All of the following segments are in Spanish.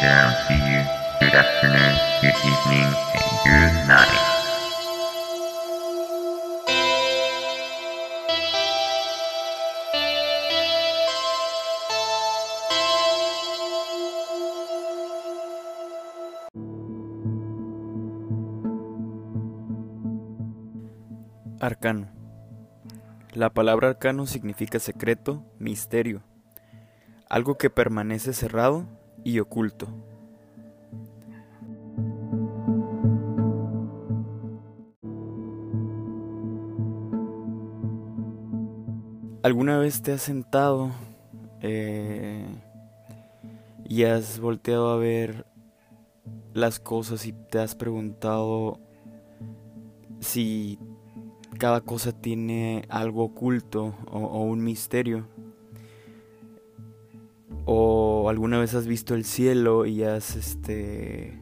Good afternoon, good evening, good night. Arcano. La palabra arcano significa secreto, misterio, algo que permanece cerrado y oculto. ¿Alguna vez te has sentado eh, y has volteado a ver las cosas y te has preguntado si cada cosa tiene algo oculto o, o un misterio? ¿O alguna vez has visto el cielo y has este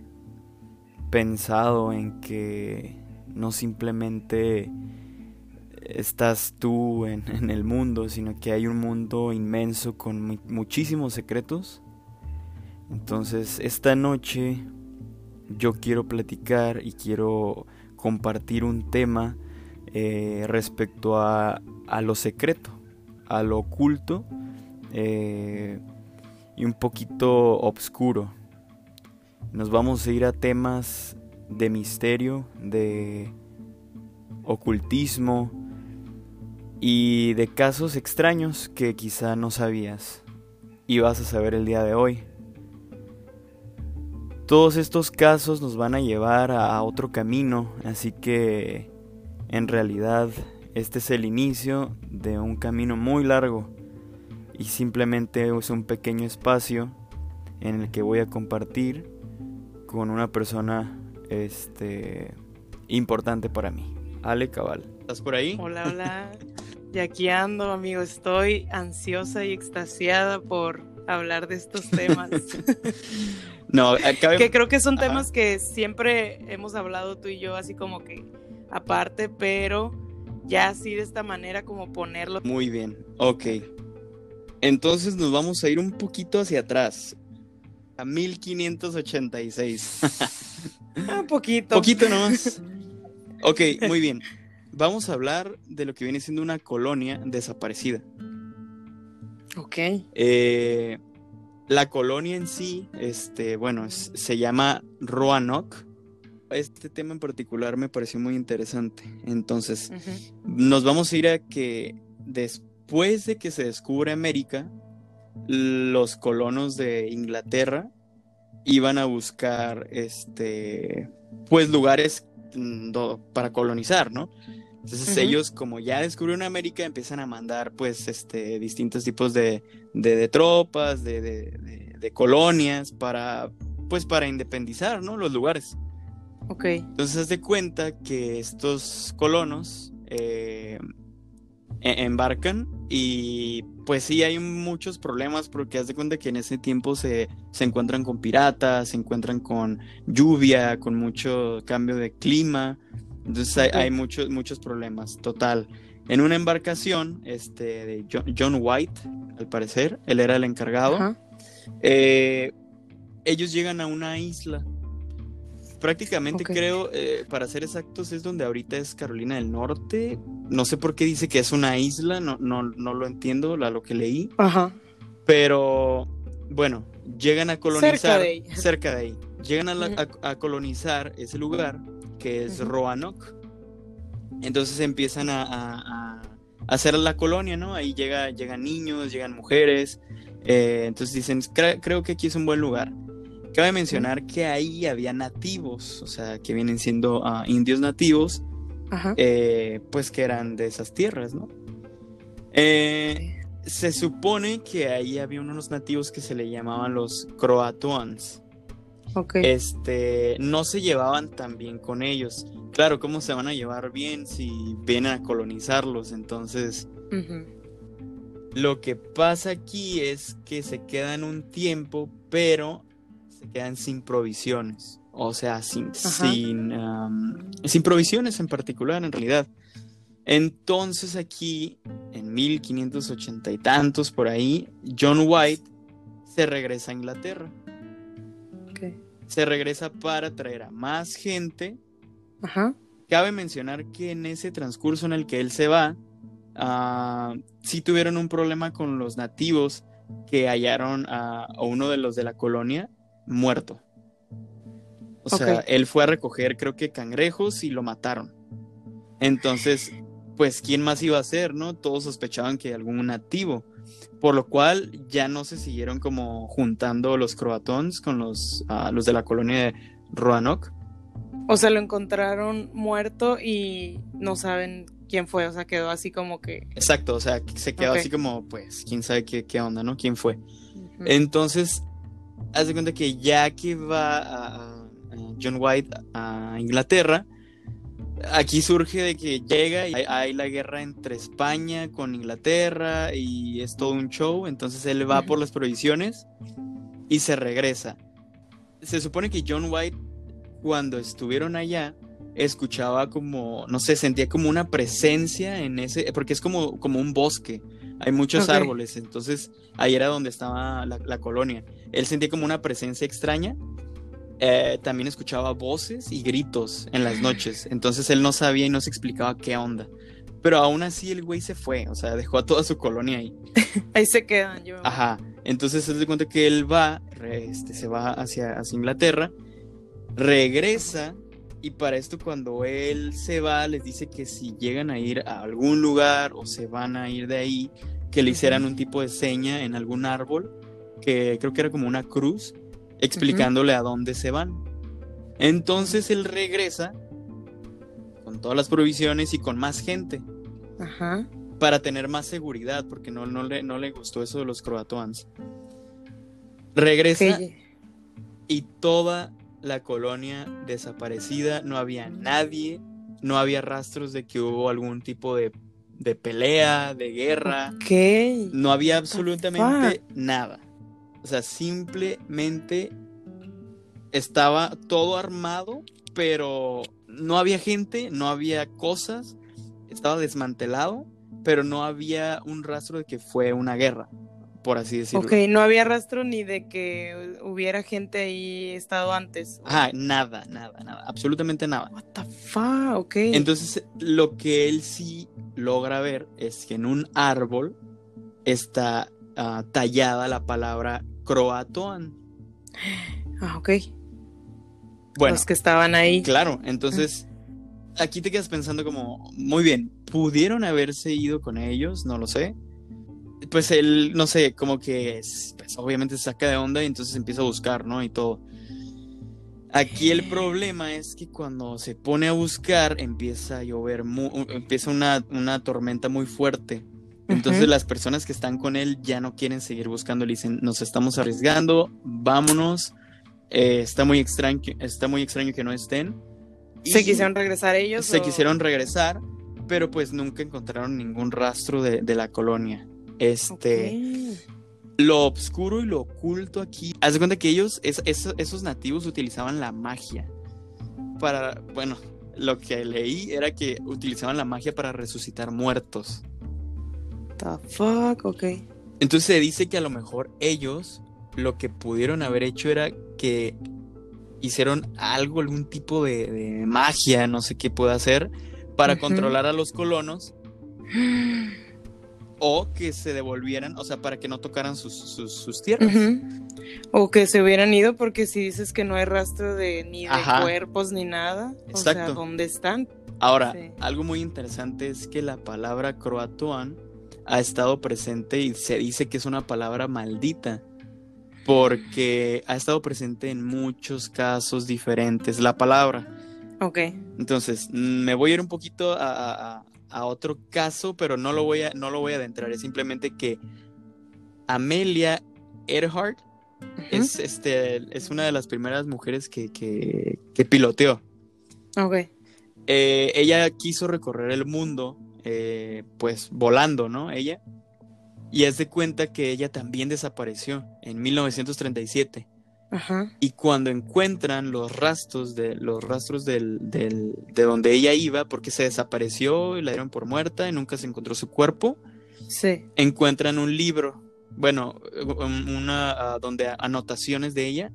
pensado en que no simplemente estás tú en, el mundo, sino que hay un mundo inmenso con mu muchísimos secretos. Entonces, esta noche yo quiero platicar y quiero compartir un tema eh, respecto a, a, lo secreto, a lo oculto eh, y un poquito obscuro. Nos vamos a ir a temas de misterio, de ocultismo, y de casos extraños que quizá no sabías y vas a saber el día de hoy. Todos estos casos nos van a llevar a otro camino, así que en realidad este es el inicio de un camino muy largo y simplemente es un pequeño espacio en el que voy a compartir con una persona este importante para mí. Ale Cabal. ¿Estás por ahí? Hola, hola. Y aquí ando, amigo. Estoy ansiosa y extasiada por hablar de estos temas. no, acabe... que creo que son temas Ajá. que siempre hemos hablado tú y yo, así como que aparte, pero ya así de esta manera como ponerlo. Muy bien, ok. Entonces nos vamos a ir un poquito hacia atrás, a 1586. un poquito. Poquito nomás. Ok, muy bien vamos a hablar de lo que viene siendo una colonia desaparecida. Ok. Eh, la colonia en sí, este, bueno, es, se llama Roanoke. Este tema en particular me pareció muy interesante. Entonces, uh -huh. nos vamos a ir a que después de que se descubre América, los colonos de Inglaterra iban a buscar, este, pues lugares mm, para colonizar, ¿no? Entonces uh -huh. ellos, como ya descubrieron América, empiezan a mandar pues este distintos tipos de, de, de tropas, de, de, de, colonias para pues para independizar, ¿no? Los lugares. Ok. Entonces haz de cuenta que estos colonos eh, embarcan y pues sí hay muchos problemas porque haz de cuenta que en ese tiempo se, se encuentran con piratas, se encuentran con lluvia, con mucho cambio de clima. Entonces hay, hay, muchos, muchos problemas, total. En una embarcación este, de John, John White, al parecer, él era el encargado, uh -huh. eh, ellos llegan a una isla. Prácticamente okay. creo, eh, para ser exactos, es donde ahorita es Carolina del Norte. No sé por qué dice que es una isla, no, no, no lo entiendo, la, lo que leí. -huh. Pero bueno, llegan a colonizar cerca de ahí. Cerca de ahí. Llegan a, la, uh -huh. a, a colonizar ese lugar que es uh -huh. Roanoke. Entonces empiezan a, a, a, hacer la colonia, ¿no? Ahí llega, llegan niños, llegan mujeres. Eh, entonces dicen, Cre creo que aquí es un buen lugar. Cabe mencionar que ahí había nativos, o sea, que vienen siendo uh, indios nativos, eh, pues que eran de esas tierras, ¿no? Eh, se supone que ahí había unos nativos que se le llamaban los croatoans. Okay. Este, no se llevaban tan bien con ellos. Claro, ¿cómo se van a llevar bien si vienen a colonizarlos? Entonces, uh -huh. lo que pasa aquí es que se quedan un tiempo, pero se quedan sin provisiones. O sea, sin, sin, um, sin provisiones en particular, en realidad. Entonces aquí, en 1580 y tantos por ahí, John White se regresa a Inglaterra se regresa para traer a más gente. Ajá. Cabe mencionar que en ese transcurso en el que él se va, ah, sí tuvieron un problema con los nativos que hallaron a, a uno de los de la colonia muerto. O sea, él fue a recoger, creo que cangrejos y lo mataron. Entonces, pues, ¿quién más iba a ser, no? Todos sospechaban que algún nativo. Por lo cual ya no se siguieron como juntando los croatones con los, ah, los de la colonia de Roanoke. O sea, lo encontraron muerto y no saben quién fue. O sea, quedó así como que. Exacto, o sea, se quedó así como, pues, quién sabe qué, qué onda, ¿no? ¿Quién fue? Entonces, haz de cuenta que ya que va a, John White a Inglaterra, aquí surge de que llega y hay, la guerra entre España con Inglaterra y es todo un show. Entonces él va por las provisiones y se regresa. Se supone que John White, cuando estuvieron allá, escuchaba como, no sé, sentía como una presencia en ese, porque es como, como un bosque. Hay muchos árboles, entonces ahí era donde estaba la, la colonia. Él sentía como una presencia extraña. Eh, también escuchaba voces y gritos en las noches. Entonces él no sabía y no se explicaba qué onda. Pero aún así el güey se fue, o sea, dejó a toda su colonia ahí. Ahí se quedan. Yo. Ajá. Entonces se da cuenta que él va, este, se va hacia, hacia Inglaterra, regresa y para esto cuando él se va les dice que si llegan a ir a algún lugar o se van a ir de ahí, que le hicieran un tipo de seña en algún árbol, que creo que era como una cruz, explicándole a dónde se van. Entonces él regresa con todas las provisiones y con más gente Ajá. para tener más seguridad, porque no, no, le, no le gustó eso de los croatoans. Regresa y toda la colonia desaparecida, no había nadie, no había rastros de que hubo algún tipo de, de pelea, de guerra, Ok. no había absolutamente nada. O sea, simplemente estaba todo armado, pero no había gente, no había cosas, estaba desmantelado, pero no había un rastro de que fue una guerra, por así decirlo. Ok, no había rastro ni de que hubiera gente ahí estado antes. Ajá, nada, nada, nada, absolutamente nada. What the fuck, ok. Entonces, lo que él sí logra ver es que en un árbol está ah, tallada la palabra croatoan. ah, ok. Bueno, Los que estaban ahí. claro, entonces aquí te quedas pensando como, muy bien, ¿pudieron haberse ido con ellos? No lo sé. Pues él, no sé, como que es- pues, obviamente se saca de onda y entonces empieza a buscar, ¿no? Y todo. Aquí el problema es que cuando se pone a buscar empieza a llover, empieza una, una tormenta muy fuerte. Entonces las personas que están con él ya no quieren seguir buscando, le dicen, nos estamos arriesgando, vámonos. Eh, está muy extraño, que- está muy extraño que no estén. ¿Se Y quisieron regresar ellos? se o- quisieron regresar, pero pues nunca encontraron ningún rastro de, de la colonia. Este, lo oscuro y lo oculto aquí. Haz de cuenta que ellos, es- es- esos nativos utilizaban la magia para, bueno, lo que leí era que utilizaban la magia para resucitar muertos. The fuck, ok. Entonces se dice que a lo mejor ellos lo que pudieron haber hecho era que hicieron algo, algún tipo de, de magia, no sé qué puede hacer, para controlar a los colonos o que se devolvieran, o sea, para que no tocaran sus, sus, sus tierras. O que se hubieran ido porque si dices que no hay rastro de ni de Ajá. cuerpos ni nada, o sea. ¿dónde están? Ahora, Sí. algo muy interesante es que la palabra croatoan ha estado presente y se dice que es una palabra maldita porque ha estado presente en muchos casos diferentes la palabra. Ok. Entonces, me voy a ir un poquito a, a- a- otro caso, pero no lo voy a, no lo voy a adentrar. Es simplemente que Amelia Earhart es, este, es una de las primeras mujeres que, que, que piloteó. Ok. Eh, ella quiso recorrer el mundo, eh, pues volando, ¿no? Ella. Y es de cuenta que ella también desapareció en 1937. Ajá. Y cuando encuentran los rastros de los rastros del, del- de donde ella iba, porque se desapareció y la dieron por muerta y nunca se encontró su cuerpo, Sí. encuentran un libro, bueno, un- una ah, donde anotaciones de ella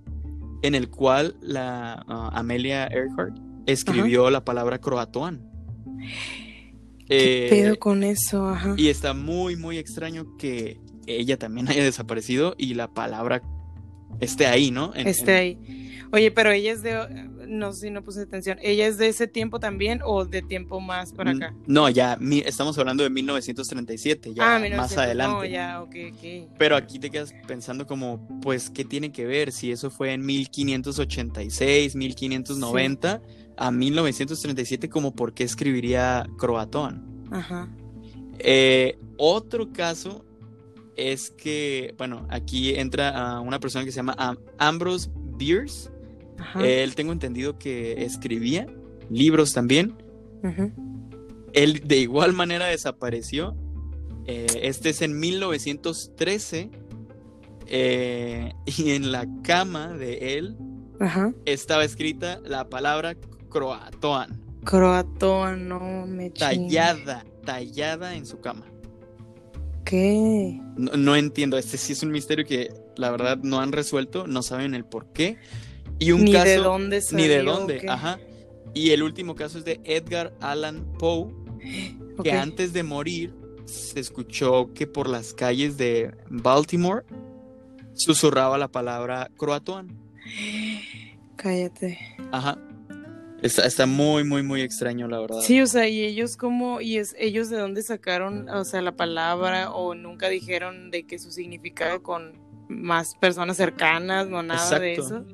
en el cual la uh, Amelia Earhart escribió la palabra croatoan. ¿Qué pedo con eso? Ajá. Y está muy, muy extraño que ella también haya desaparecido y la palabra esté ahí, ¿no? En, esté ahí. Oye, pero ella es de, no sé si no puse atención, ¿ella es de ese tiempo también o de tiempo más para acá? No, ya, mi, estamos hablando de 1937, ya ah, más adelante. No, ya, ok, ok. Pero aquí te quedas pensando como, pues, ¿qué tiene que ver? Si eso fue en 1586, 1590, a 1937, como por qué escribiría croatón. Ajá. Eh, otro caso es que, bueno, aquí entra a una persona que se llama Ambrose Bierce. Él tengo entendido que escribía libros también. Él de igual manera desapareció. Eh, este es en 1913. Eh, y en la cama de él estaba escrita la palabra croatoan. Croatoan, no me Tallada, tallada en su cama. ¿Qué? No, entiendo, este sí es un misterio que la verdad no han resuelto, no saben el por qué. Y un ni caso, de dónde salió, Ni de dónde, ajá. Y el último caso es de Edgar Allan Poe, que antes de morir se escuchó que por las calles de Baltimore susurraba la palabra croatoan. Cállate. Ajá. Está, muy, muy, muy extraño, la verdad. Sí, o sea, y ellos cómo, y es, ellos de dónde sacaron, o sea, la palabra, o nunca dijeron de que su significado con más personas cercanas, no nada de eso.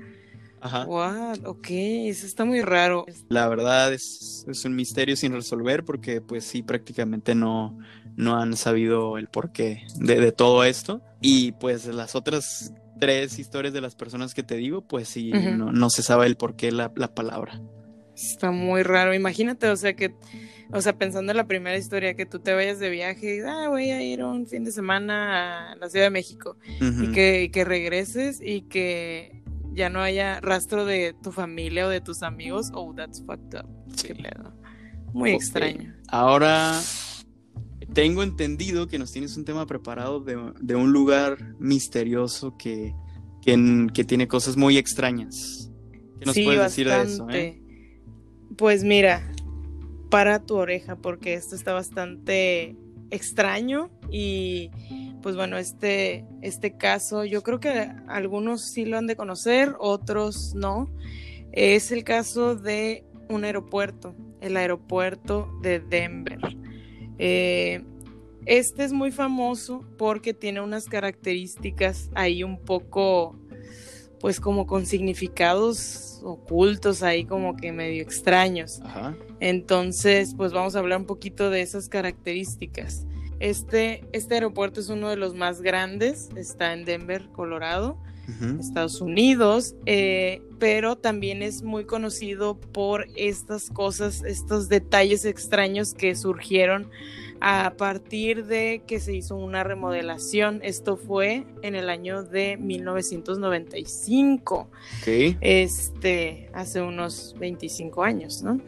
Ajá. What? Ok, eso está muy raro. La verdad es, es, un misterio sin resolver porque pues sí, prácticamente no, no han sabido el porqué de, de todo esto. Y pues las otras tres historias de las personas que te digo, pues sí, no, no, se sabe el porqué la, la palabra. Está muy raro. Imagínate, o sea, que, o sea, pensando en la primera historia, que tú te vayas de viaje y, ah, voy a ir un fin de semana a la Ciudad de México y, que, que regreses y que ya no haya rastro de tu familia o de tus amigos. Oh, that's fucked up. Qué pedo. Muy extraño. Ahora tengo entendido que nos tienes un tema preparado de, de un lugar misterioso que, que, que, tiene cosas muy extrañas. ¿Qué nos puedes decir de eso? Eh? Pues mira, para tu oreja porque esto está bastante extraño y pues bueno, este, este caso yo creo que algunos sí lo han de conocer, otros no. Es el caso de un aeropuerto, el aeropuerto de Denver. Eh, este es muy famoso porque tiene unas características ahí un poco, pues como con significados ocultos ahí como que medio extraños. Entonces, pues vamos a hablar un poquito de esas características. Este, este aeropuerto es uno de los más grandes, está en Denver, Colorado, Estados Unidos, eh, pero también es muy conocido por estas cosas, estos detalles extraños que surgieron a partir de que se hizo una remodelación. Esto fue en el año de 1995. Este, hace unos 25 años, ¿no?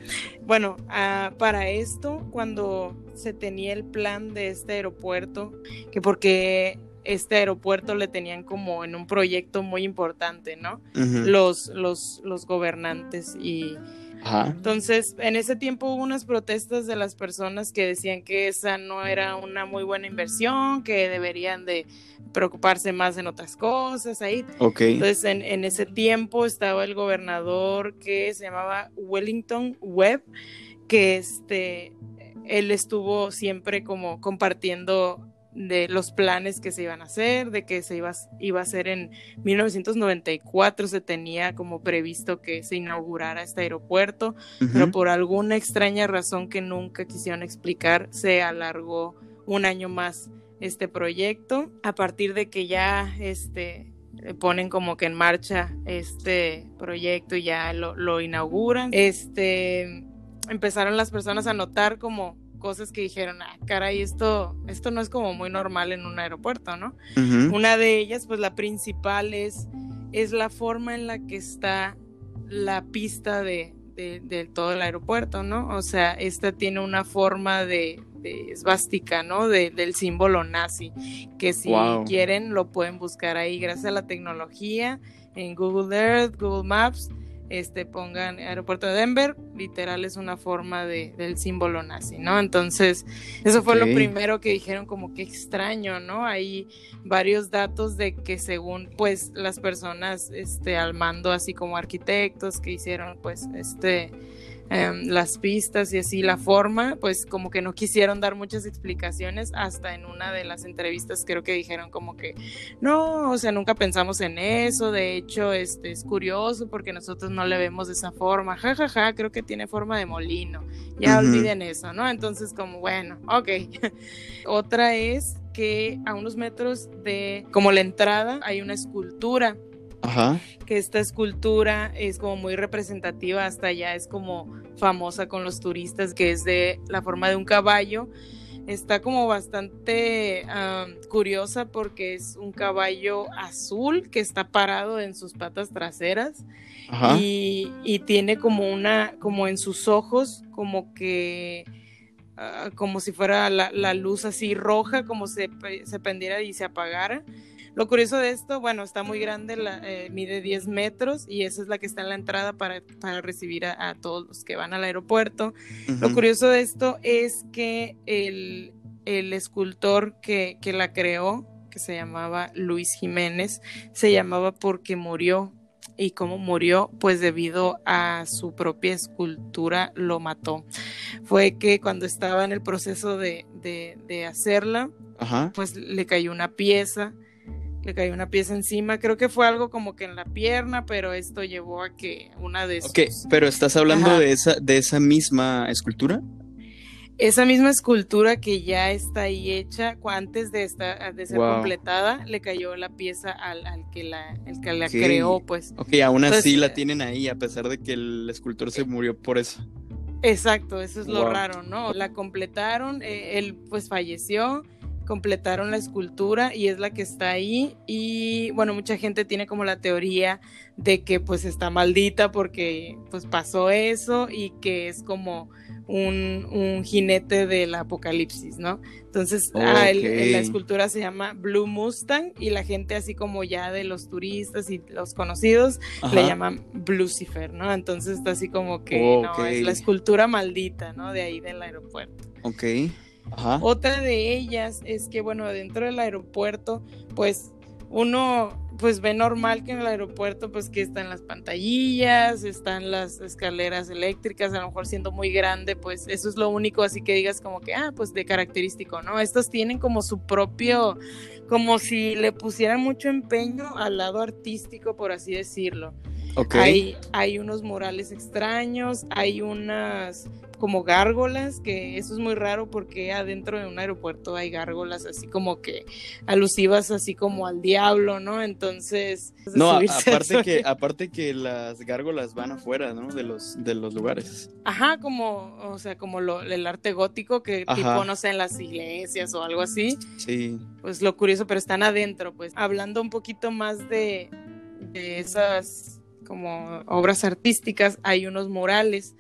Bueno, ah, para esto, cuando se tenía el plan de este aeropuerto, que porque este aeropuerto le tenían como en un proyecto muy importante, ¿no? los, los, los gobernantes y entonces, en ese tiempo hubo unas protestas de las personas que decían que esa no era una muy buena inversión, que deberían de preocuparse más en otras cosas ahí. Entonces, en, en ese tiempo estaba el gobernador que se llamaba Wellington Webb, que este, él estuvo siempre como compartiendo de los planes que se iban a hacer, de que se iba, iba a hacer en 1994, se tenía como previsto que se inaugurara este aeropuerto, pero por alguna extraña razón que nunca quisieron explicar, se alargó un año más este proyecto. A partir de que ya este, ponen como que en marcha este proyecto y ya lo, lo inauguran, este, empezaron las personas a notar como cosas que dijeron, ah, caray, esto, esto no es como muy normal en un aeropuerto, ¿no? Una de ellas, pues la principal es, es la forma en la que está la pista de, de, todo el aeropuerto, ¿no? O sea, esta tiene una forma de, de esvástica, ¿no? De, del símbolo nazi, que si Wow. quieren lo pueden buscar ahí gracias a la tecnología en Google Earth, Google Maps, este pongan aeropuerto de Denver, literal es una forma de, del símbolo nazi, ¿no? Entonces, eso fue lo primero que dijeron como que extraño, ¿no? Hay varios datos de que según pues las personas este al mando así como arquitectos que hicieron pues este em, las pistas y así la forma, pues como que no quisieron dar muchas explicaciones hasta en una de las entrevistas creo que dijeron como que no, o sea, nunca pensamos en eso, de hecho este es curioso porque nosotros no le vemos de esa forma, ja ja ja, creo que tiene forma de molino. Ya olviden eso, ¿no? Entonces como bueno, ok. Otra es que a unos metros de como la entrada hay una escultura Ajá. que esta escultura es como muy representativa, hasta allá es como famosa con los turistas, que es de la forma de un caballo. Está como bastante curiosa porque es un caballo azul que está parado en sus patas traseras Ajá. y, y tiene como una, como en sus ojos, como que, ah, como si fuera la, la luz así roja, como se, se prendiera y se apagara. Lo curioso de esto, bueno, está muy grande, la- eh, mide 10 metros y esa es la que está en la entrada para, para recibir a, a todos los que van al aeropuerto. Lo curioso de esto es que el, el escultor que, que la creó, que se llamaba Luis Jiménez, se llamaba porque murió. ¿Y cómo murió? Pues debido a su propia escultura lo mató. Fue que cuando estaba en el proceso de, de- de hacerla, Ajá. pues le cayó una pieza, le cayó una pieza encima. Creo que fue algo como que en la pierna, pero esto llevó a que una de sus... Ok, pero estás hablando Ajá. de esa, de esa misma escultura. Esa misma escultura que ya está ahí hecha, antes de, esta, de ser Wow. completada, le cayó la pieza al, al que la, el que la creó, pues. Ok, aún así la eh, tienen ahí, a pesar de que el escultor se murió por eso. Exacto, eso es lo raro, ¿no? La completaron, eh, él pues falleció, completaron la escultura y es la que está ahí y bueno, mucha gente tiene como la teoría de que pues está maldita porque pues pasó eso y que es como un, un jinete del apocalipsis, ¿no? Entonces, ah, el- el- la escultura se llama Blue Mustang y la gente así como ya de los turistas y los conocidos Ajá. le llaman Lucifer, ¿no? Entonces está así como que no, es la escultura maldita, ¿no? De ahí del aeropuerto. Ok. Otra de ellas es que, bueno, dentro del aeropuerto, pues uno pues ve normal que en el aeropuerto pues que están las pantallillas, están las escaleras eléctricas, a lo mejor siendo muy grande, pues eso es lo único así que digas como que, ah, pues de característico, ¿no? Estos tienen como su propio, como si le pusieran mucho empeño al lado artístico, por así decirlo. Hay, hay unos murales extraños, hay unas como gárgolas, que eso es muy raro porque adentro de un aeropuerto hay gárgolas así como que alusivas así como al diablo, ¿no? Entonces... No, aparte que, aparte que las gárgolas van afuera, ¿no? De los, de los lugares. Ajá, como, o sea, como lo, el arte gótico que Ajá. tipo, no sé, en las iglesias o algo así. Sí. pues lo curioso, pero están adentro, pues hablando un poquito más de, de esas como obras artísticas, hay unos murales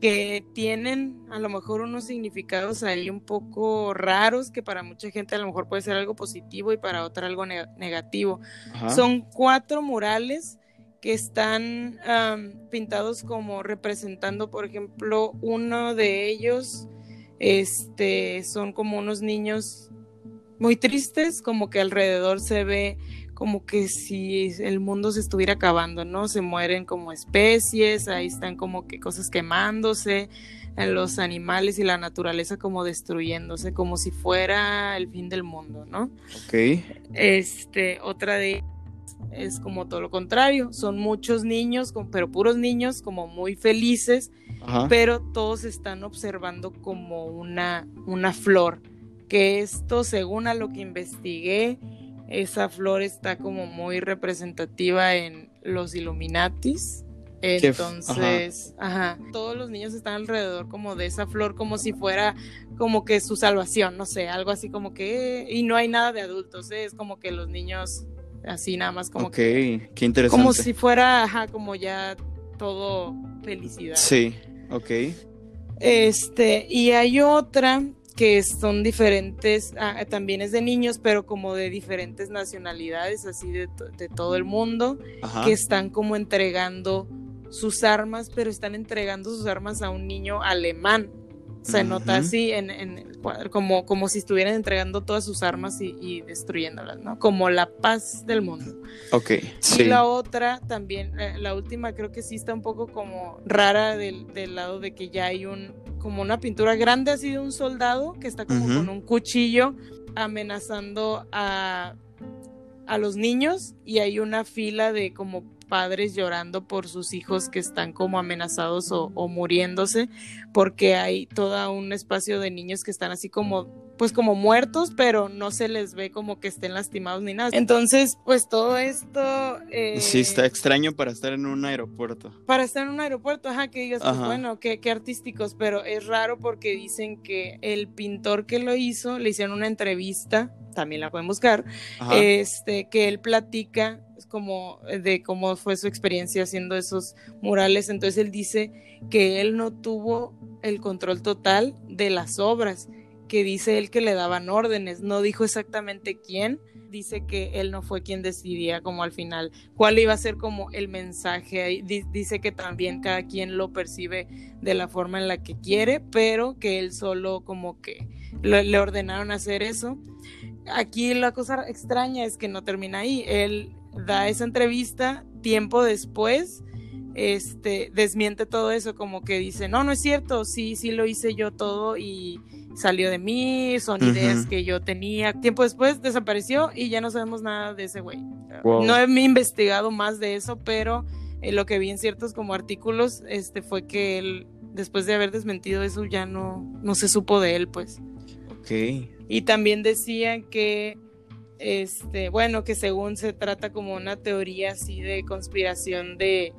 que tienen a lo mejor unos significados ahí un poco raros que para mucha gente a lo mejor puede ser algo positivo y para otra algo ne- negativo. Ajá. Son cuatro murales que están pintados como representando, por ejemplo, uno de ellos, este, son como unos niños muy tristes, como que alrededor se ve como que si el mundo se estuviera acabando, ¿no? Se mueren como especies, ahí están como que cosas quemándose, eh, los animales y la naturaleza como destruyéndose, como si fuera el fin del mundo, ¿no? Ok. Este, otra de ellas es como todo lo contrario, son muchos niños, pero puros niños como muy felices, Ajá. pero todos están observando como una, una flor, que esto según a lo que investigué, esa flor está como muy representativa en los Illuminatis. Entonces, ajá. todos los niños están alrededor como de esa flor, como si fuera como que su salvación, no sé, algo así como que, y no hay nada de adultos, ¿eh? es como que los niños así nada más como ok. que, Qué interesante. como si fuera, ajá, como ya todo felicidad. Sí. Ok. Este, y hay otra que son diferentes, ah, también es de niños, pero como de diferentes nacionalidades, así de, de todo el mundo, Ajá. que están como entregando sus armas, pero están entregando sus armas a un niño alemán. Se nota así, en, en el cuadro, como, como si estuvieran entregando todas sus armas y, y destruyéndolas, ¿no? Como la paz del mundo. Ok. Y Sí. la otra también, eh, la última creo que sí está un poco como rara del, del lado de que ya hay un, como una pintura grande así de un soldado que está como con un cuchillo amenazando a, a los niños y hay una fila de como padres llorando por sus hijos que están como amenazados o, o muriéndose porque hay todo un espacio de niños que están así como pues como muertos pero no se les ve como que estén lastimados ni nada entonces pues todo esto eh, Sí, está extraño para estar en un aeropuerto. para estar en un aeropuerto, ajá, que digas, pues bueno, qué, qué artísticos, pero es raro porque dicen que el pintor que lo hizo, le hicieron una entrevista, también la pueden buscar, Ajá. este, que él platica como de cómo fue su experiencia haciendo esos murales, entonces él dice que él no tuvo el control total de las obras, que dice él que le daban órdenes, no dijo exactamente quién, dice que él no fue quien decidía como al final cuál iba a ser como el mensaje dice que también cada quien lo percibe de la forma en la que quiere, pero que él solo como que le ordenaron hacer eso. Aquí la cosa extraña es que no termina ahí. Él da esa entrevista tiempo después. Este desmiente todo eso, como que dice, no, no es cierto, sí, sí lo hice yo todo y salió de mí, son ideas que yo tenía. Tiempo después desapareció y ya no sabemos nada de ese güey. Wow. No he investigado más de eso, pero eh, lo que vi en ciertos como artículos este, fue que él, después de haber desmentido eso, ya no, no se supo de él, pues. Ok. Y también decían que, este, bueno, que según se trata como una teoría así de conspiración de,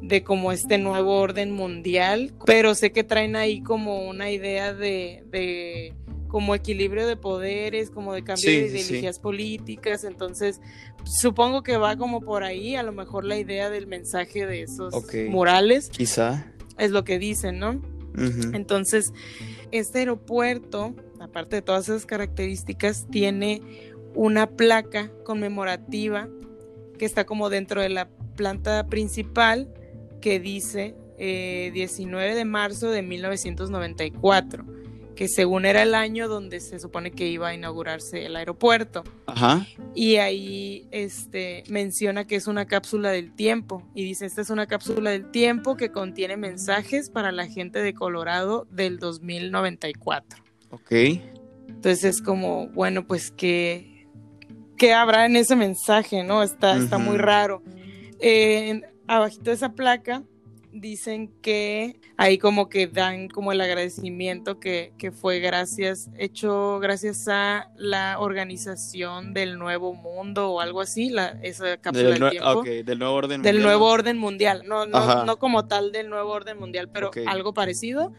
de como este nuevo orden mundial, pero sé que traen ahí como una idea de, de como equilibrio de poderes, como de cambio Sí, de sí. ideologías políticas, entonces supongo que va como por ahí, a lo mejor la idea del mensaje de esos Ok. murales Quizá. es lo que dicen, ¿no? Entonces, este aeropuerto, aparte de todas esas características, tiene una placa conmemorativa que está como dentro de la planta principal que dice eh, 19 de marzo de 1994, que según era el año donde se supone que iba a inaugurarse el aeropuerto. Ajá. Y ahí este, menciona que es una cápsula del tiempo. Y dice, esta es una cápsula del tiempo que contiene mensajes para la gente de Colorado del 2094. Ok. Entonces es como, bueno, pues que... ¿Qué habrá en ese mensaje, no? Está, está muy raro. Eh, abajito de esa placa dicen que ahí como que dan como el agradecimiento que, que fue gracias, hecho gracias a la organización del Nuevo Mundo o algo así, la, esa cápsula Del, del tiempo. nuevo orden. Del mundial, nuevo ¿no? orden mundial, no, no, no como tal del nuevo orden mundial, pero algo parecido.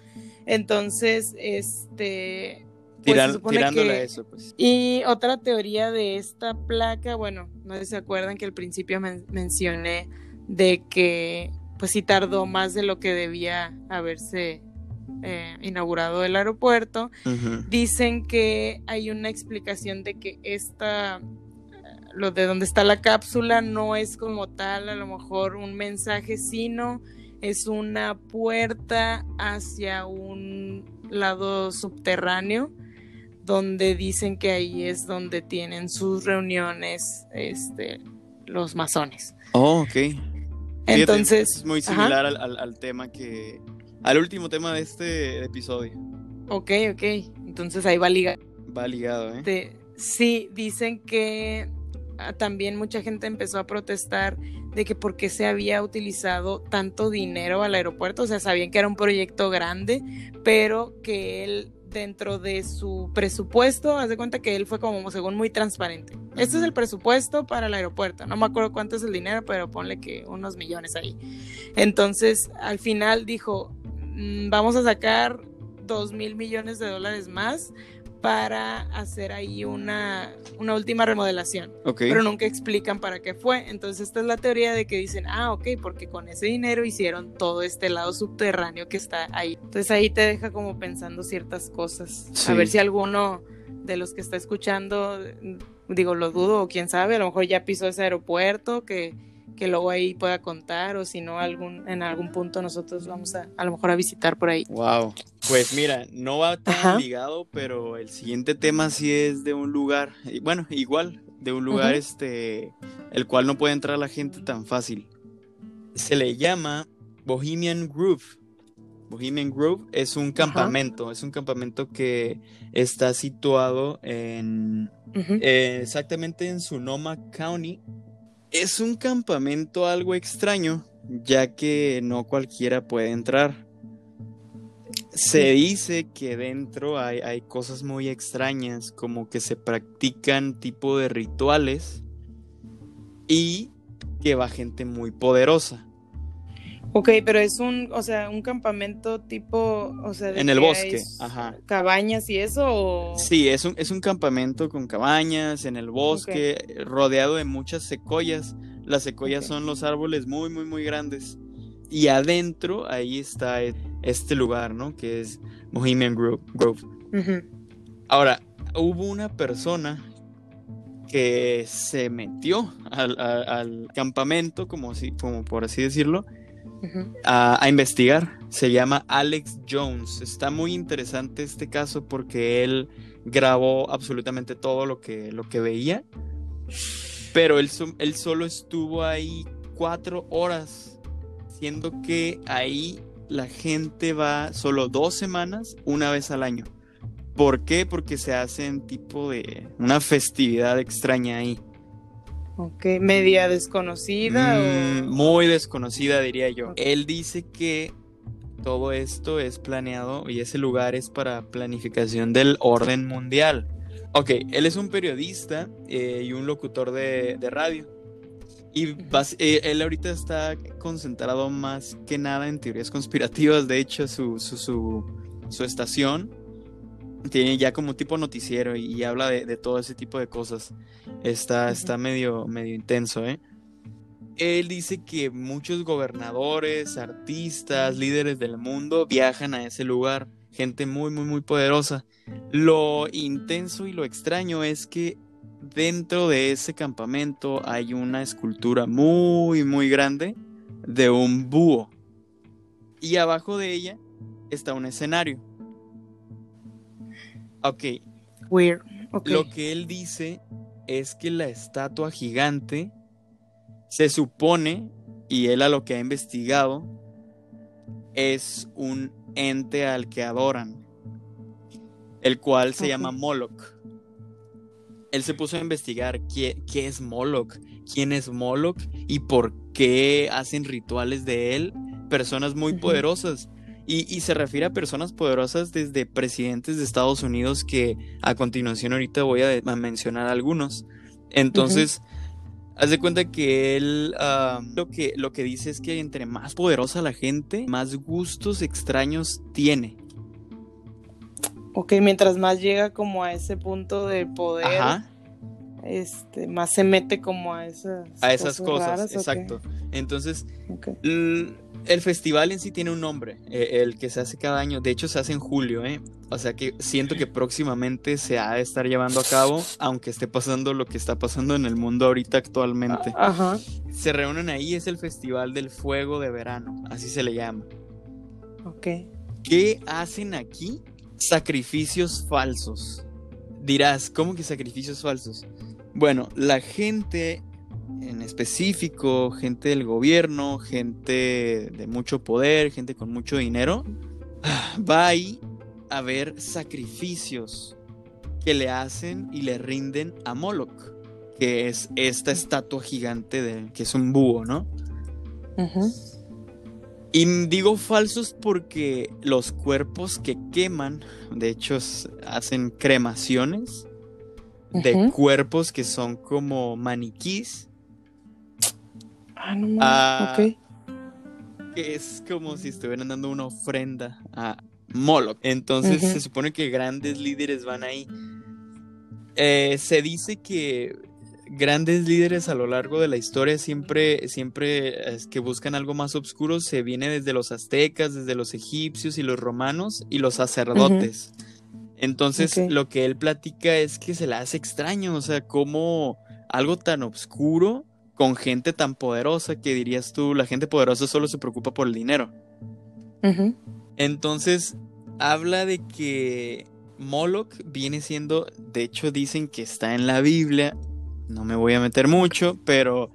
Entonces, este... pues, se Tiran- supone tirándole que- a eso, pues. y otra teoría de esta placa, bueno, no sé si se acuerdan que al principio men- mencioné de que pues sí tardó más de lo que debía haberse eh, inaugurado el aeropuerto. Dicen que hay una explicación de que esta, lo de donde está la cápsula no es como tal a lo mejor un mensaje, sino es una puerta hacia un lado subterráneo donde dicen que ahí es donde tienen sus reuniones este, los masones. Oh, ok. Fíjate, Entonces, es muy similar al, al- al tema que. Al último tema de este episodio. ok, ok, entonces ahí va ligado. Va ligado, ¿eh? Este, sí, dicen que ah, también mucha gente empezó a protestar de que por qué se había utilizado tanto dinero al aeropuerto, o sea, sabían que era un proyecto grande, pero que él dentro de su presupuesto, haz de cuenta que él fue como según muy transparente. Este es el presupuesto para el aeropuerto, no me acuerdo cuánto es el dinero, pero ponle que unos millones ahí. Entonces, al final dijo, "Mm, vamos a sacar dos mil millones de dólares más para hacer ahí una, una última remodelación. Ok. Pero nunca explican para qué fue. Entonces esta es la teoría de que dicen, ah, ok, porque con ese dinero hicieron todo este lado subterráneo que está ahí. Entonces ahí te deja como pensando ciertas cosas. Sí. A ver si alguno de los que está escuchando, digo, lo dudo, o quién sabe, a lo mejor ya pisó ese aeropuerto, que, que luego ahí pueda contar, o si no, algún, en algún punto nosotros vamos a, a lo mejor a visitar por ahí. Wow. Pues mira, no va tan Ajá. ligado, pero el siguiente tema sí es de un lugar, bueno, igual, de un lugar este, el cual no puede entrar la gente tan fácil. Se le llama Bohemian Grove. Bohemian Grove es un campamento, es un campamento que está situado en eh, exactamente en Sonoma County. Es un campamento algo extraño, ya que no cualquiera puede entrar. Se dice que dentro hay, hay cosas muy extrañas, como que se practican tipo de rituales y que va gente muy poderosa. Ok, pero es un, o sea, un campamento tipo, o sea, de En el que bosque, ajá. cabañas y eso, o... Sí, es un, es un campamento con cabañas en el bosque, rodeado de muchas secoyas. Las secoyas son los árboles muy, muy, muy grandes. Y adentro, ahí está e- este lugar, ¿no? Que es Bohemian Grove. Ahora, hubo una persona que se metió al, al- al campamento, como, si, como por así decirlo, A, investigar. Se llama Alex Jones. Está muy interesante este caso porque él grabó absolutamente todo lo que, lo que veía. Pero él, él solo estuvo ahí cuatro horas. Siendo que ahí la gente va solo dos semanas, una vez al año. ¿Por qué? Porque se hacen tipo de una festividad extraña ahí. Ok, media desconocida Mm, o... muy desconocida, diría yo. Él dice que todo esto es planeado y ese lugar es para planificación del orden mundial. Ok, él es un periodista eh, y un locutor de, de radio. Y eh, él ahorita está concentrado más que nada en teorías conspirativas. De hecho, su, su, su, su estación tiene ya como tipo noticiero y, y habla de, de todo ese tipo de cosas. Está, está medio, medio intenso, ¿eh? Él dice que muchos gobernadores, artistas, líderes del mundo viajan a ese lugar. Gente muy, muy, muy poderosa. Lo intenso y lo extraño es que dentro de ese campamento hay una escultura muy, muy grande de un búho. Y abajo de ella está un escenario. Ok, Weird. lo que él dice es que la estatua gigante se supone, y él a lo que ha investigado, es un ente al que adoran, el cual se llama Moloch. Él se puso a investigar qué, qué es Moloch, quién es Moloch y por qué hacen rituales de él personas muy poderosas. Y, y se refiere a personas poderosas desde presidentes de Estados Unidos que a continuación ahorita voy a, mencionar algunos. Entonces, haz de cuenta que él lo, que, lo que dice es que entre más poderosa la gente, más gustos extraños tiene. Ok, mientras más llega como a ese punto de poder, Ajá, este, más se mete como a esas, a esas cosas, raras, exacto. Entonces. El festival en sí tiene un nombre, eh, el que se hace cada año. De hecho, se hace en julio, ¿eh? O sea que siento que próximamente se ha de estar llevando a cabo, aunque esté pasando lo que está pasando en el mundo ahorita actualmente. Ajá. Se reúnen ahí, es el Festival del Fuego de Verano, así se le llama. Ok. ¿Qué hacen aquí? Sacrificios falsos. Dirás, ¿cómo que sacrificios falsos? Bueno, la gente en específico, gente del gobierno, gente de mucho poder, gente con mucho dinero, va ahí a ver sacrificios que le hacen y le rinden a Moloch, que es esta estatua gigante de, que es un búho, ¿no? Y digo falsos porque los cuerpos que queman, de hecho, hacen cremaciones de cuerpos que son como maniquís, Ah, no. Ah, ok. que es como si estuvieran dando una ofrenda a Moloch. Entonces se supone que grandes líderes van ahí. Eh, se dice que grandes líderes a lo largo de la historia siempre, siempre es que buscan algo más oscuro se viene desde los aztecas, desde los egipcios y los romanos y los sacerdotes. Entonces lo que él platica es que se le hace extraño, o sea, como algo tan oscuro con gente tan poderosa que dirías tú, la gente poderosa solo se preocupa por el dinero. Entonces, habla de que Moloch viene siendo, de hecho dicen que está en la Biblia, no me voy a meter mucho, pero,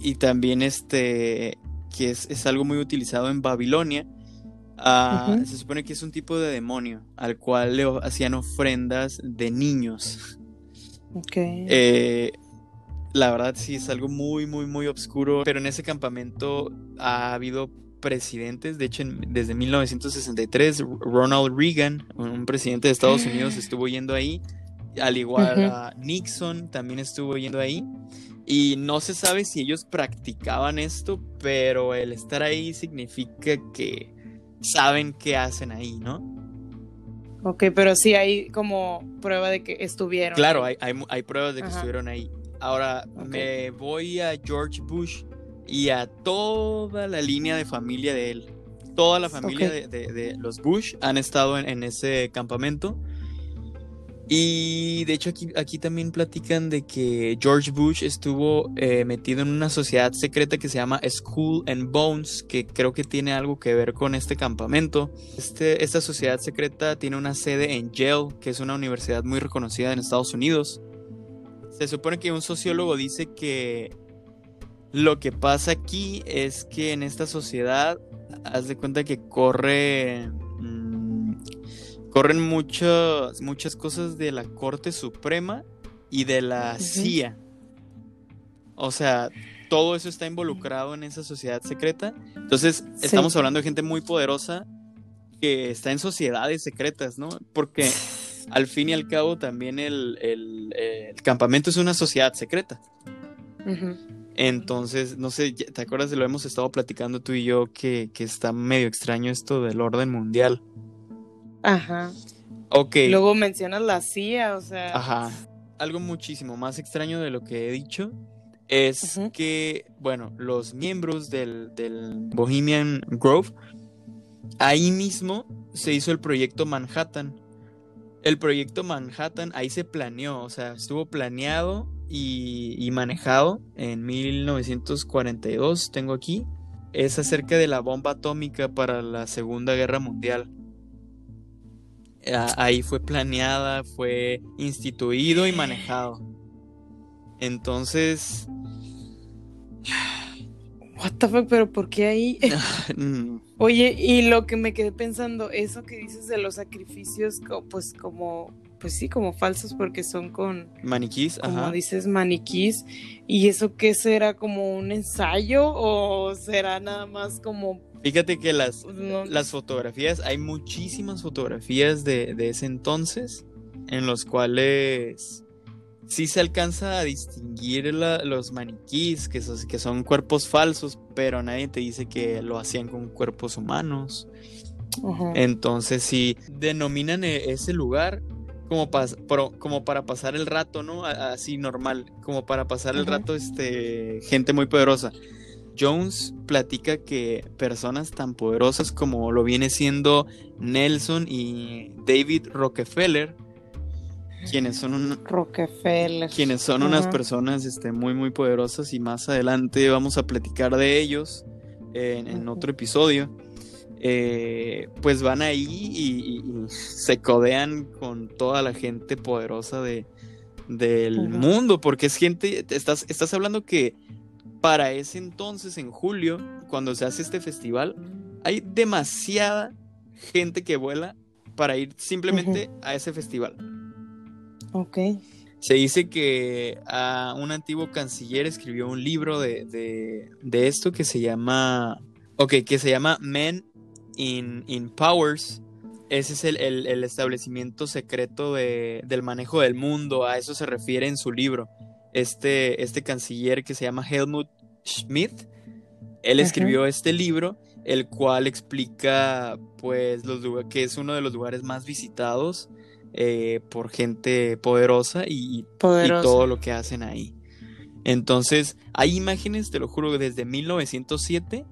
y también este, que es, es algo muy utilizado en Babilonia. Ah. Se supone que es un tipo de demonio al cual le hacían ofrendas de niños. Ok. Eh, la verdad sí es algo muy, muy, muy oscuro, pero en ese campamento ha habido presidentes, de hecho desde 1963 Ronald Reagan, un presidente de Estados Unidos, estuvo yendo ahí, al igual Ujú. a Nixon también estuvo yendo ahí. Y no se sabe si ellos practicaban esto, pero el estar ahí significa que saben qué hacen ahí, ¿no? Ok, pero sí hay como prueba de que estuvieron. Claro, hay, hay, hay pruebas de que Ajá. estuvieron ahí. Ahora Ok. me voy a George Bush y a toda la línea de familia de él. Toda la familia Ok. de, de- de los Bush han estado en, en ese campamento. Y de hecho aquí, aquí también platican de que George Bush estuvo eh, metido en una sociedad secreta que se llama School and Bones, que creo que tiene algo que ver con este campamento. Este, esta sociedad secreta tiene una sede en Yale, que es una universidad muy reconocida en Estados Unidos. Se supone que un sociólogo dice que lo que pasa aquí es que en esta sociedad, haz de cuenta que corre. mm, corren muchas, muchas cosas de la Corte Suprema y de la. CIA. O sea, todo eso está involucrado en esa sociedad secreta. Entonces, Sí. estamos hablando de gente muy poderosa que está en sociedades secretas, ¿no? Porque al fin y al cabo también el, el- el campamento es una sociedad secreta. Entonces, no sé, ¿te acuerdas de lo hemos estado platicando tú y yo que, que está medio extraño esto del orden mundial? Ajá. Ok. Luego mencionas la CIA, o sea. Ajá. Algo muchísimo más extraño de lo que he dicho es que, bueno, los miembros del, del Bohemian Grove, ahí mismo se hizo el proyecto Manhattan. El proyecto Manhattan ahí se planeó, o sea, estuvo planeado y, manejado en 1942, tengo aquí. Es acerca de la bomba atómica para la Segunda Guerra Mundial. Ah, Ahí fue planeada, fue instituido y manejado. Entonces, What the fuck, pero ¿por qué ahí? mm, Oye, y lo que me quedé pensando, eso que dices de los sacrificios, pues como, pues sí, como falsos porque son con, maniquís, como ajá. dices, maniquís. ¿Y eso qué será como un ensayo o será nada más como, Fíjate que las, pues, no- las fotografías, hay muchísimas fotografías de, de ese entonces en los cuales sí se alcanza a distinguir la- los maniquís, que, son- que son cuerpos falsos, pero nadie te dice que lo hacían con cuerpos humanos. Entonces sí denominan e- ese lugar como, para pasar el rato, ¿no? Así normal, como para pasar el rato, este, gente muy poderosa. Jones platica que personas tan poderosas como lo viene siendo Nelson y David Rockefeller, quienes son un- Rockefeller. quienes son unas personas este, muy muy poderosas y más adelante vamos a platicar de ellos en, otro episodio. Eh, pues van ahí y, y- y se codean con toda la gente poderosa de, del mundo, porque es gente, estás, estás hablando que para ese entonces, en julio, cuando se hace este festival, hay demasiada gente que vuela para ir simplemente a ese festival. Ok. Se dice que un antiguo canciller escribió un libro de, de- de esto que se llama. Ok, que se llama Men in, in Powers. Ese es el, el- el establecimiento secreto de- del manejo del mundo. A eso se refiere en su libro. Este, este canciller que se llama Helmut Schmidt. Él Ajá. escribió este libro el cual explica pues los que es uno de los lugares más visitados eh, por gente poderosa y, todo lo que hacen ahí. Entonces, hay imágenes, te lo juro, desde 1907,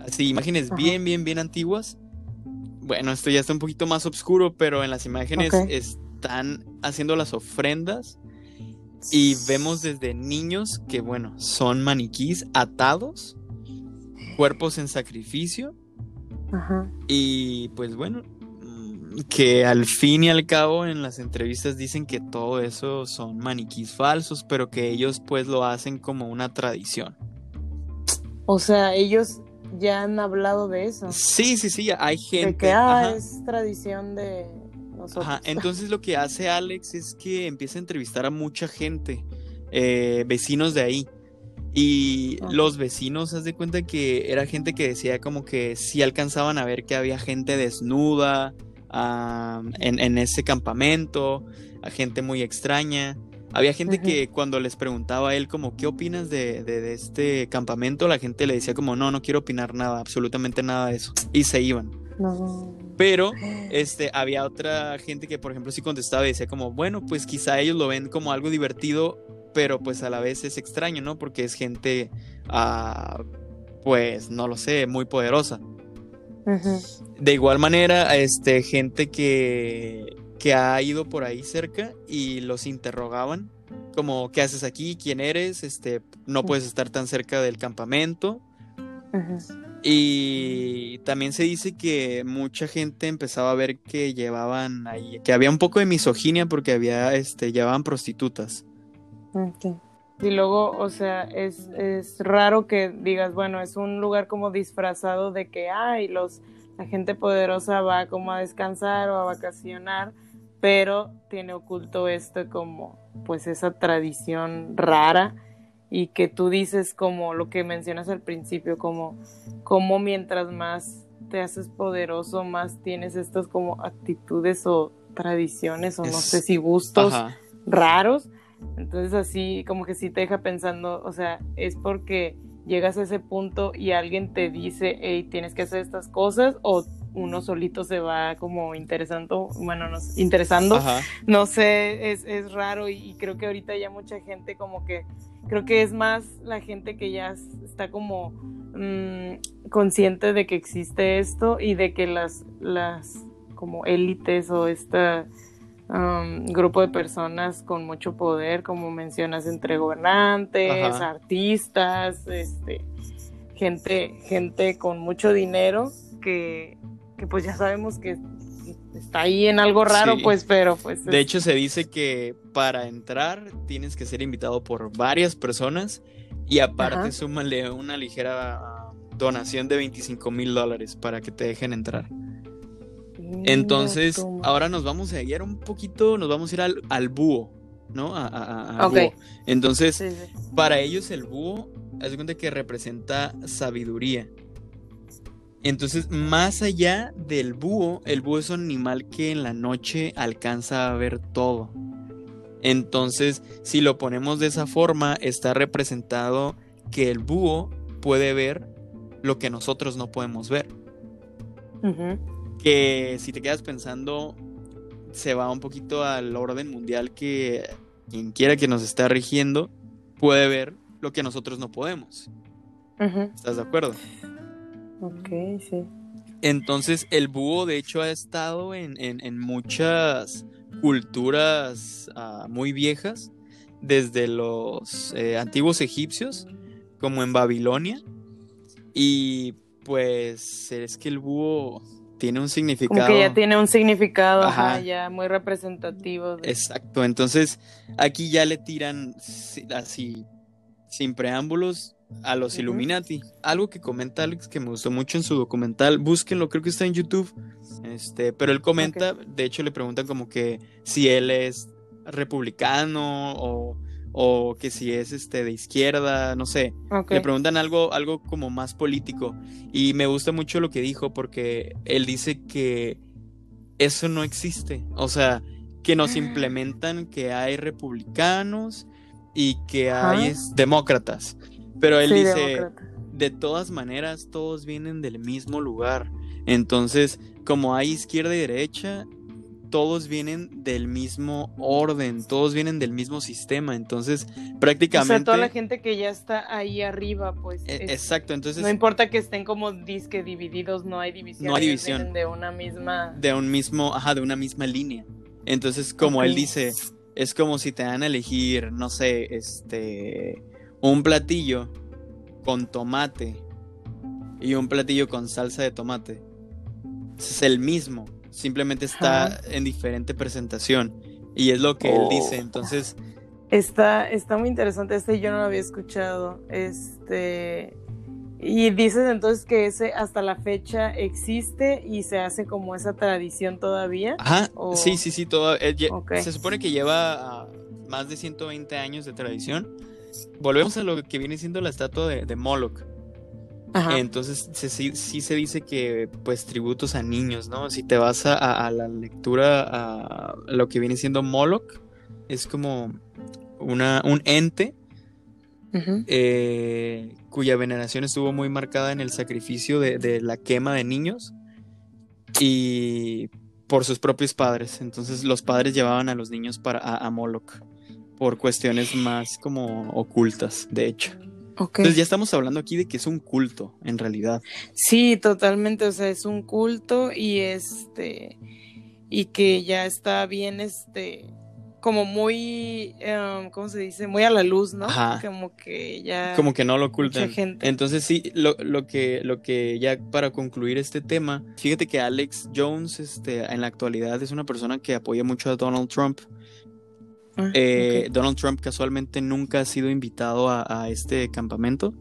así, imágenes Ajá. bien, bien, bien antiguas. Bueno, esto ya está un poquito más oscuro, pero en las imágenes están haciendo las ofrendas y vemos desde niños que, bueno, son maniquís atados, cuerpos en sacrificio Ajá. y pues bueno, que al fin y al cabo en las entrevistas dicen que todo eso son maniquís falsos, pero que ellos pues lo hacen como una tradición. O sea, ellos ya han hablado de eso. Sí, sí, sí, hay gente. de que ah, es tradición de nosotros. Ajá, entonces lo que hace Alex es que empieza a entrevistar a mucha gente, eh, vecinos de ahí. Y Ajá. los vecinos, haz de cuenta que era gente que decía como que sí alcanzaban a ver que había gente desnuda ah, en, en ese campamento, a gente muy extraña. Había gente que cuando les preguntaba a él como, ¿qué opinas de, de- de este campamento? La gente le decía como, no, no quiero opinar nada, absolutamente nada de eso. Y se iban. No. Pero este, había otra gente que, por ejemplo, sí contestaba y decía como, bueno, pues quizá ellos lo ven como algo divertido, pero pues a la vez es extraño, ¿no? Porque es gente, ah, pues, no lo sé, muy poderosa. De igual manera, este, gente que, que ha ido por ahí cerca y los interrogaban, como, ¿qué haces aquí? ¿Quién eres? Este, no puedes estar tan cerca del campamento. Y también se dice que mucha gente empezaba a ver que llevaban ahí, que había un poco de misoginia porque había, este, llevaban prostitutas. Y luego, o sea, es, es raro que digas, bueno, es un lugar como disfrazado de que, ay, los, la gente poderosa va como a descansar o a vacacionar, pero tiene oculto esto como, pues, esa tradición rara y que tú dices como lo que mencionas al principio, como, como mientras más te haces poderoso, más tienes estas como actitudes o tradiciones o no sé si gustos Ajá. raros. Entonces así como que sí te deja pensando, o sea, es porque llegas a ese punto y alguien te dice, hey, tienes que hacer estas cosas o uno solito se va como interesando, bueno, no sé, interesando, Ajá. no sé, es, es raro y, y creo que ahorita ya mucha gente como que, creo que es más la gente que ya está como mm, consciente de que existe esto y de que las, las como élites o este um, grupo de personas con mucho poder, como mencionas, entre gobernantes, Ajá. artistas, este, gente, gente con mucho dinero que, que pues ya sabemos que está ahí en algo raro, Sí. pues, pero pues De es- hecho, se dice que para entrar tienes que ser invitado por varias personas y aparte Ajá. súmale una ligera donación de 25 mil dólares para que te dejen entrar. Entonces, ahora nos vamos a ir un poquito, nos vamos a ir al, al búho, ¿no? A, a- a- al Ok. búho. Entonces, Sí, sí. para ellos el búho, haz cuenta que representa sabiduría. Entonces, más allá del búho, el búho es un animal que en la noche alcanza a ver todo. Entonces, si lo ponemos de esa forma, está representado que el búho puede ver lo que nosotros no podemos ver. Ujú. Que si te quedas pensando, se va un poquito al orden mundial que quien quiera que nos está rigiendo puede ver lo que nosotros no podemos. ¿Estás de acuerdo? Ok, sí. Entonces, el búho, de hecho, ha estado en, en- en muchas culturas ah, muy viejas, desde los eh, antiguos egipcios, como en Babilonia. Y pues es que el búho tiene un significado. Como que ya tiene un significado, ajá, Ajá. ya muy representativo. de- Exacto, entonces aquí ya le tiran así, sin preámbulos, a los. Illuminati. Algo que comenta Alex que me gustó mucho en su documental, búsquenlo, creo que está en YouTube. Este, pero él comenta, de hecho le preguntan como que si él es republicano o, o que si es este de izquierda, no sé. Le preguntan algo, algo como más político. Y me gusta mucho lo que dijo porque él dice que eso no existe. O sea, que nos implementan que hay republicanos y que hay demócratas. Pero él Sí, dice, demócrata. de todas maneras todos vienen del mismo lugar. Entonces, como hay izquierda y derecha, todos vienen del mismo orden, todos vienen del mismo sistema. Entonces, prácticamente. O sea, toda la gente que ya está ahí arriba, pues. E- es- Exacto, entonces no importa que estén como disque divididos, no hay división. No hay división. de una misma. de un mismo, ajá, de una misma línea. Entonces, como él dice, es como si te dan a elegir, no sé, este, un platillo con tomate y un platillo con salsa de tomate. Es el mismo, simplemente está Ajá. en diferente presentación. Y es lo que él Oh. dice. Entonces, Está, está muy interesante. Este yo no lo había escuchado. Este. Y dices entonces que ese hasta la fecha existe y se hace como esa tradición todavía. ajá, O- sí, sí, sí, todo. eh. Se supone que lleva más de 120 años de tradición. Volvemos a lo que viene siendo la estatua de, de Moloch. Ajá. Entonces se- sí, sí se dice que pues tributos a niños, ¿no? Si te vas a, a- a la lectura a lo que viene siendo Moloch, es como una, un ente eh, cuya veneración estuvo muy marcada en el sacrificio de, de la quema de niños y por sus propios padres. Entonces los padres llevaban a los niños para a, a Moloch por cuestiones más como ocultas, de hecho. Entonces ya estamos hablando aquí de que es un culto, en realidad. Sí, totalmente. O sea, es un culto y este. Y que ya está bien, este. Como muy. em, ¿Cómo se dice? Muy a la luz, ¿no? Ajá. Como que ya. Como que no lo mucha ocultan. gente. Entonces sí, lo, lo que, lo que ya para concluir este tema, fíjate que Alex Jones este, en la actualidad es una persona que apoya mucho a Donald Trump. Ah, Eh. Donald Trump casualmente nunca ha sido invitado a, a este campamento.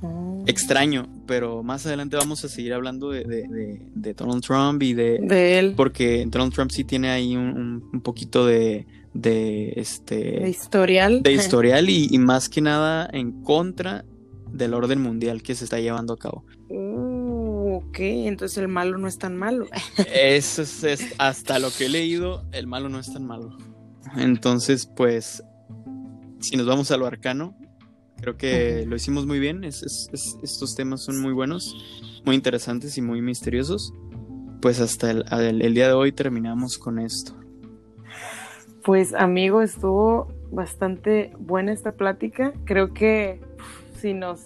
Oh. Extraño, pero más adelante vamos a seguir hablando de, de- de- de Donald Trump y de... De él. Porque Donald Trump sí tiene ahí un, un- un poquito de, de, este, De historial. de historial y, y más que nada en contra del orden mundial que se está llevando a cabo. Uh, ok, entonces el malo no es tan malo. Eso es, es- hasta lo que he leído, el malo no es tan malo. Entonces, pues, si nos vamos a lo arcano, creo que lo hicimos muy bien. Es- es- es- estos temas son muy buenos, muy interesantes y muy misteriosos. Pues hasta el, el- día de hoy terminamos con esto. Pues amigo, estuvo bastante buena esta plática. Creo que si nos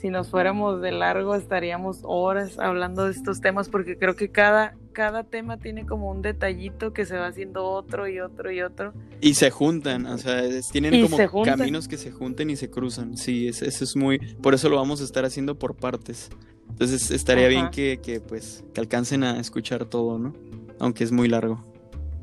si nos fuéramos de largo estaríamos horas hablando de estos temas porque creo que cada cada tema tiene como un detallito que se va haciendo otro y otro y otro. Y se juntan, o sea, tienen Y como se juntan. caminos que se junten y se cruzan. Sí, es- eso es muy. Por eso lo vamos a estar haciendo por partes. Entonces estaría Ajá. bien que, que, pues que alcancen a escuchar todo, ¿no? Aunque es muy largo.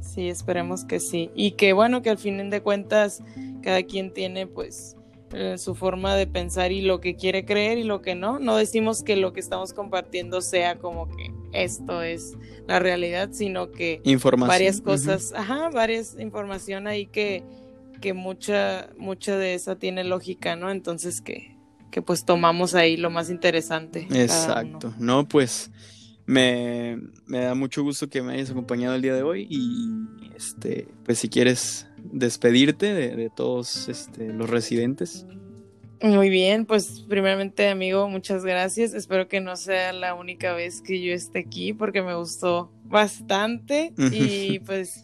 Sí, esperemos que sí. Y que bueno, que al fin de cuentas cada quien tiene pues eh, su forma de pensar y lo que quiere creer y lo que no. No decimos que lo que estamos compartiendo sea como que esto es la realidad, sino que Información. varias cosas, ajá, varias información ahí que, que mucha, mucha de esa tiene lógica, ¿no? Entonces que, que pues tomamos ahí lo más interesante. Exacto. No, pues me, me da mucho gusto que me hayas acompañado el día de hoy y este, pues si quieres despedirte de, de todos este, los residentes. Muy bien, pues primeramente amigo, muchas gracias. Espero que no sea la única vez que yo esté aquí porque me gustó bastante y pues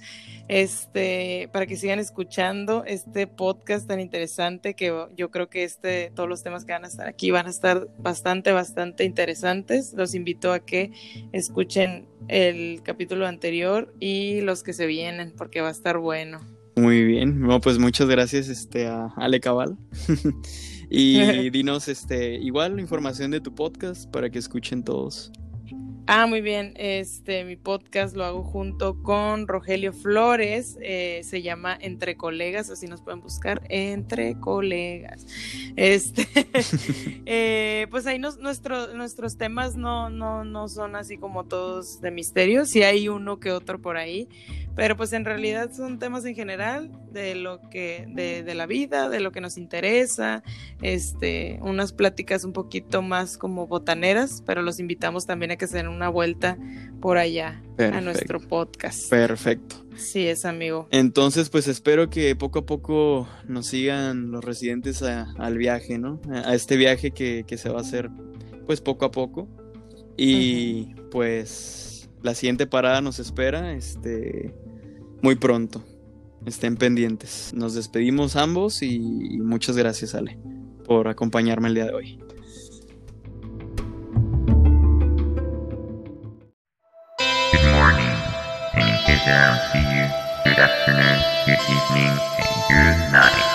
este para que sigan escuchando este podcast tan interesante que yo creo que este todos los temas que van a estar aquí van a estar bastante bastante interesantes. Los invito a que escuchen el capítulo anterior y los que se vienen porque va a estar bueno. Muy bien, no, pues muchas gracias este, a Ale Cabal. y dinos este, igual información de tu podcast para que escuchen todos. Ah, muy bien. Este, mi podcast lo hago junto con Rogelio Flores. eh, se llama Entre Colegas, así nos pueden buscar. Entre Colegas. Este, eh, pues ahí nos, nuestro- nuestros temas no, no, no son así como todos de misterio. Sí hay uno que otro por ahí, pero pues en realidad son temas en general de lo que, de, de la vida, de lo que nos interesa, este, unas pláticas un poquito más como botaneras, pero los invitamos también a que se den una vuelta por allá a nuestro podcast. Perfecto. Sí, es amigo. Entonces, pues espero que poco a poco nos sigan los residentes al viaje, ¿no? A este viaje que, que, se va a hacer, pues poco a poco. Y pues la siguiente parada nos espera, este, muy pronto. Estén pendientes. Nos despedimos ambos y muchas gracias, Ale, por acompañarme el día de hoy. Good morning, and in case I don't see you, good afternoon, good evening, and good night.